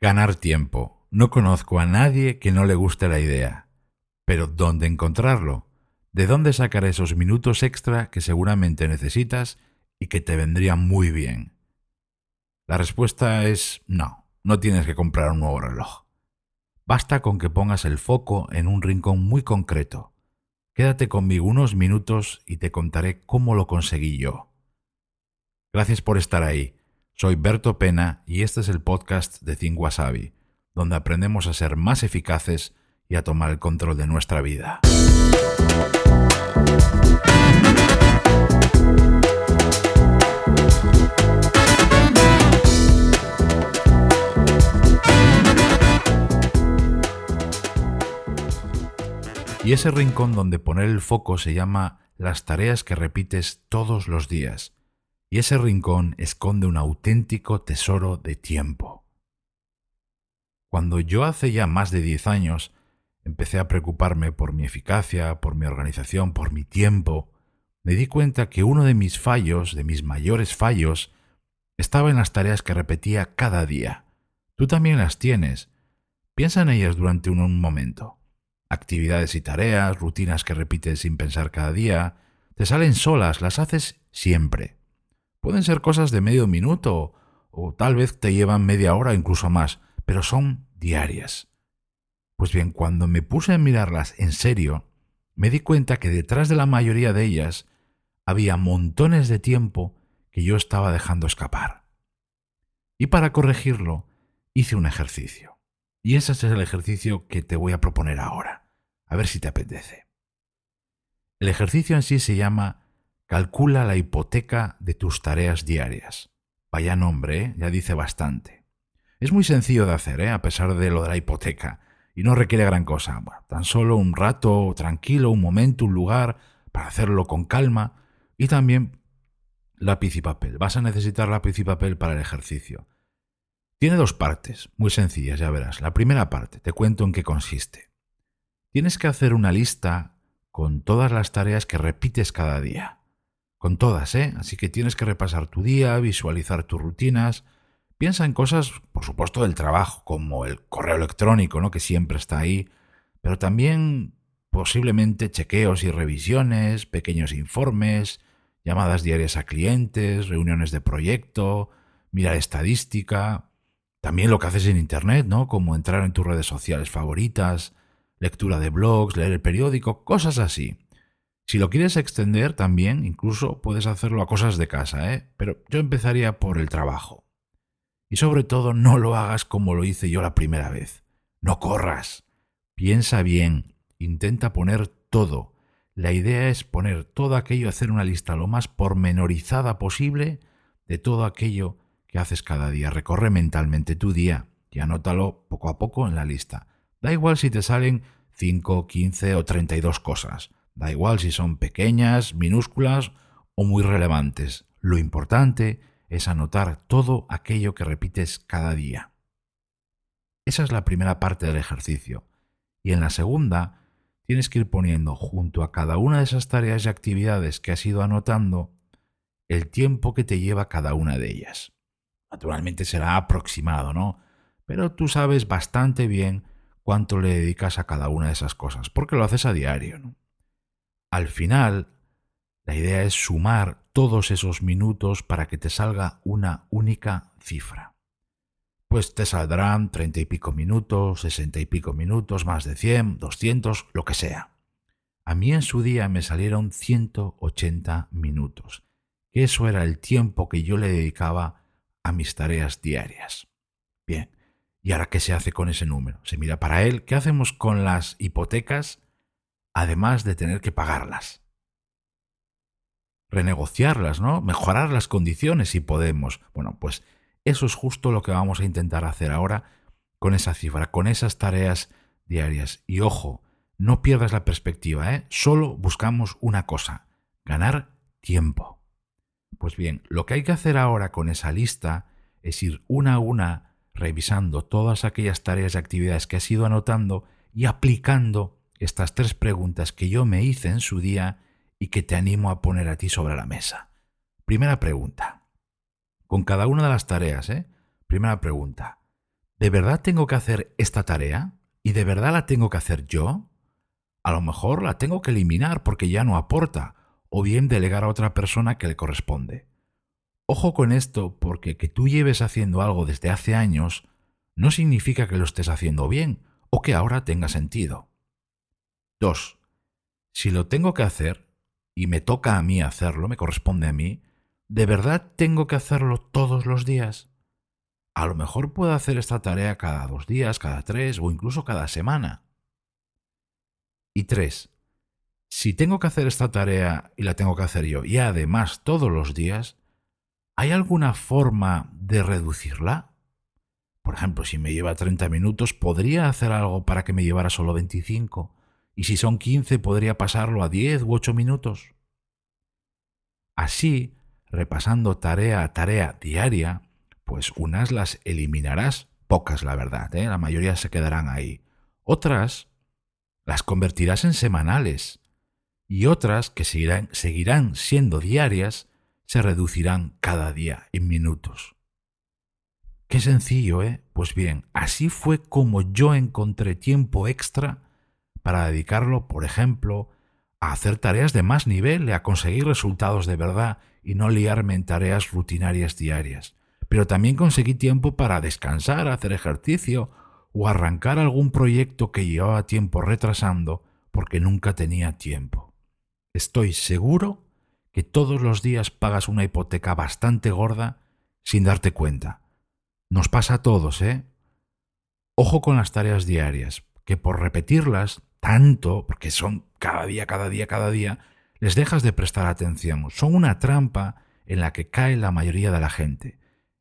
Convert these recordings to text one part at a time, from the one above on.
Ganar tiempo. No conozco a nadie que no le guste la idea. Pero ¿dónde encontrarlo? ¿De dónde sacar esos minutos extra que seguramente necesitas y que te vendrían muy bien? La respuesta es no, no tienes que comprar un nuevo reloj. Basta con que pongas el foco en un rincón muy concreto. Quédate conmigo unos minutos y te contaré cómo lo conseguí yo. Gracias por estar ahí. Soy Berto Pena y este es el podcast de Think Wasabi, donde aprendemos a ser más eficaces y a tomar el control de nuestra vida. Y ese rincón donde poner el foco se llama las tareas que repites todos los días y ese rincón esconde un auténtico tesoro de tiempo. Cuando yo hace ya más de diez años empecé a preocuparme por mi eficacia, por mi organización, por mi tiempo, me di cuenta que uno de mis fallos, de mis mayores fallos, estaba en las tareas que repetía cada día. Tú también las tienes. Piensa en ellas durante un, momento. Actividades y tareas, rutinas que repites sin pensar cada día, te salen solas, las haces siempre. Pueden ser cosas de medio minuto o tal vez te llevan media hora, incluso más, pero son diarias. Pues bien, cuando me puse a mirarlas en serio, me di cuenta que detrás de la mayoría de ellas había montones de tiempo que yo estaba dejando escapar. Y para corregirlo, hice un ejercicio. Y ese es el ejercicio que te voy a proponer ahora. A ver si te apetece. El ejercicio en sí se llama Calcula la hipoteca de tus tareas diarias. Vaya nombre, ¿eh? ya dice bastante. Es muy sencillo de hacer, ¿eh? a pesar de lo de la hipoteca, y no requiere gran cosa. tan solo un rato tranquilo, un momento, un lugar para hacerlo con calma y también lápiz y papel. Vas a necesitar lápiz y papel para el ejercicio. Tiene dos partes, muy sencillas, ya verás. La primera parte, te cuento en qué consiste. Tienes que hacer una lista con todas las tareas que repites cada día con todas, ¿eh? Así que tienes que repasar tu día, visualizar tus rutinas. Piensa en cosas, por supuesto, del trabajo, como el correo electrónico, ¿no? Que siempre está ahí, pero también posiblemente chequeos y revisiones, pequeños informes, llamadas diarias a clientes, reuniones de proyecto, mirar estadística, también lo que haces en Internet, ¿no? Como entrar en tus redes sociales favoritas, lectura de blogs, leer el periódico, cosas así. Si lo quieres extender también, incluso puedes hacerlo a cosas de casa, ¿eh? pero yo empezaría por el trabajo. Y sobre todo no lo hagas como lo hice yo la primera vez. No corras. Piensa bien. Intenta poner todo. La idea es poner todo aquello, hacer una lista lo más pormenorizada posible de todo aquello que haces cada día. Recorre mentalmente tu día y anótalo poco a poco en la lista. Da igual si te salen 5, 15 o 32 cosas. Da igual si son pequeñas, minúsculas o muy relevantes. Lo importante es anotar todo aquello que repites cada día. Esa es la primera parte del ejercicio. Y en la segunda, tienes que ir poniendo junto a cada una de esas tareas y actividades que has ido anotando el tiempo que te lleva cada una de ellas. Naturalmente será aproximado, ¿no? Pero tú sabes bastante bien cuánto le dedicas a cada una de esas cosas, porque lo haces a diario, ¿no? Al final, la idea es sumar todos esos minutos para que te salga una única cifra. Pues te saldrán treinta y pico minutos, sesenta y pico minutos, más de cien, doscientos, lo que sea. A mí en su día me salieron 180 minutos, que eso era el tiempo que yo le dedicaba a mis tareas diarias. Bien, ¿y ahora qué se hace con ese número? Se mira para él, ¿qué hacemos con las hipotecas además de tener que pagarlas. Renegociarlas, ¿no? Mejorar las condiciones si podemos. Bueno, pues eso es justo lo que vamos a intentar hacer ahora con esa cifra, con esas tareas diarias. Y ojo, no pierdas la perspectiva, ¿eh? Solo buscamos una cosa, ganar tiempo. Pues bien, lo que hay que hacer ahora con esa lista es ir una a una revisando todas aquellas tareas y actividades que has ido anotando y aplicando estas tres preguntas que yo me hice en su día y que te animo a poner a ti sobre la mesa. Primera pregunta. Con cada una de las tareas, ¿eh? Primera pregunta. ¿de verdad tengo que hacer esta tarea? ¿Y de verdad la tengo que hacer yo? A lo mejor la tengo que eliminar porque ya no aporta, o bien delegar a otra persona que le corresponde. Ojo con esto porque que tú lleves haciendo algo desde hace años no significa que lo estés haciendo bien o que ahora tenga sentido. 2. Si lo tengo que hacer, y me toca a mí hacerlo, me corresponde a mí, ¿de verdad tengo que hacerlo todos los días? A lo mejor puedo hacer esta tarea cada dos días, cada tres o incluso cada semana. Y tres, si tengo que hacer esta tarea y la tengo que hacer yo, y además todos los días, ¿hay alguna forma de reducirla? Por ejemplo, si me lleva 30 minutos, ¿podría hacer algo para que me llevara solo 25? Y si son 15, ¿podría pasarlo a 10 u 8 minutos? Así, repasando tarea a tarea diaria, pues unas las eliminarás, pocas la verdad, ¿eh? la mayoría se quedarán ahí. Otras las convertirás en semanales y otras que seguirán, seguirán siendo diarias se reducirán cada día en minutos. Qué sencillo, ¿eh? Pues bien, así fue como yo encontré tiempo extra para dedicarlo, por ejemplo, a hacer tareas de más nivel y a conseguir resultados de verdad y no liarme en tareas rutinarias diarias. Pero también conseguí tiempo para descansar, hacer ejercicio o arrancar algún proyecto que llevaba tiempo retrasando porque nunca tenía tiempo. Estoy seguro que todos los días pagas una hipoteca bastante gorda sin darte cuenta. Nos pasa a todos, ¿eh? Ojo con las tareas diarias, que por repetirlas tanto, porque son cada día, cada día, cada día, les dejas de prestar atención. Son una trampa en la que cae la mayoría de la gente.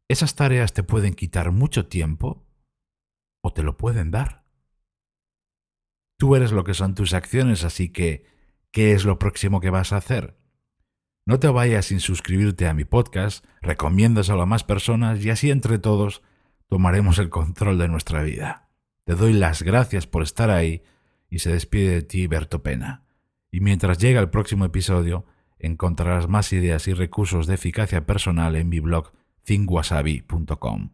Esas tareas te pueden quitar mucho tiempo o te lo pueden dar. Tú eres lo que son tus acciones, así que, ¿qué es lo próximo que vas a hacer? No te vayas sin suscribirte a mi podcast, recomiéndaselo a más personas y así entre todos tomaremos el control de nuestra vida. Te doy las gracias por estar ahí y se despide de ti Berto Pena. Y mientras llega el próximo episodio, encontrarás más ideas y recursos de eficacia personal en mi blog thinkwasabi.com.